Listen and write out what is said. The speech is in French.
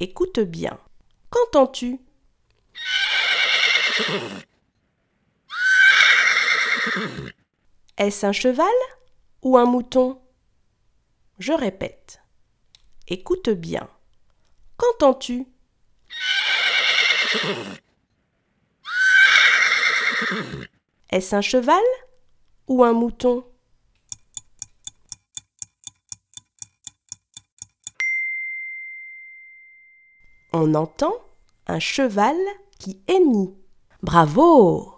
Écoute bien. Qu'entends-tu? Est-ce un cheval ou un mouton? Je répète. Écoute bien. Qu'entends-tu? Est-ce un cheval ou un mouton? On entend un cheval qui hennit. Bravo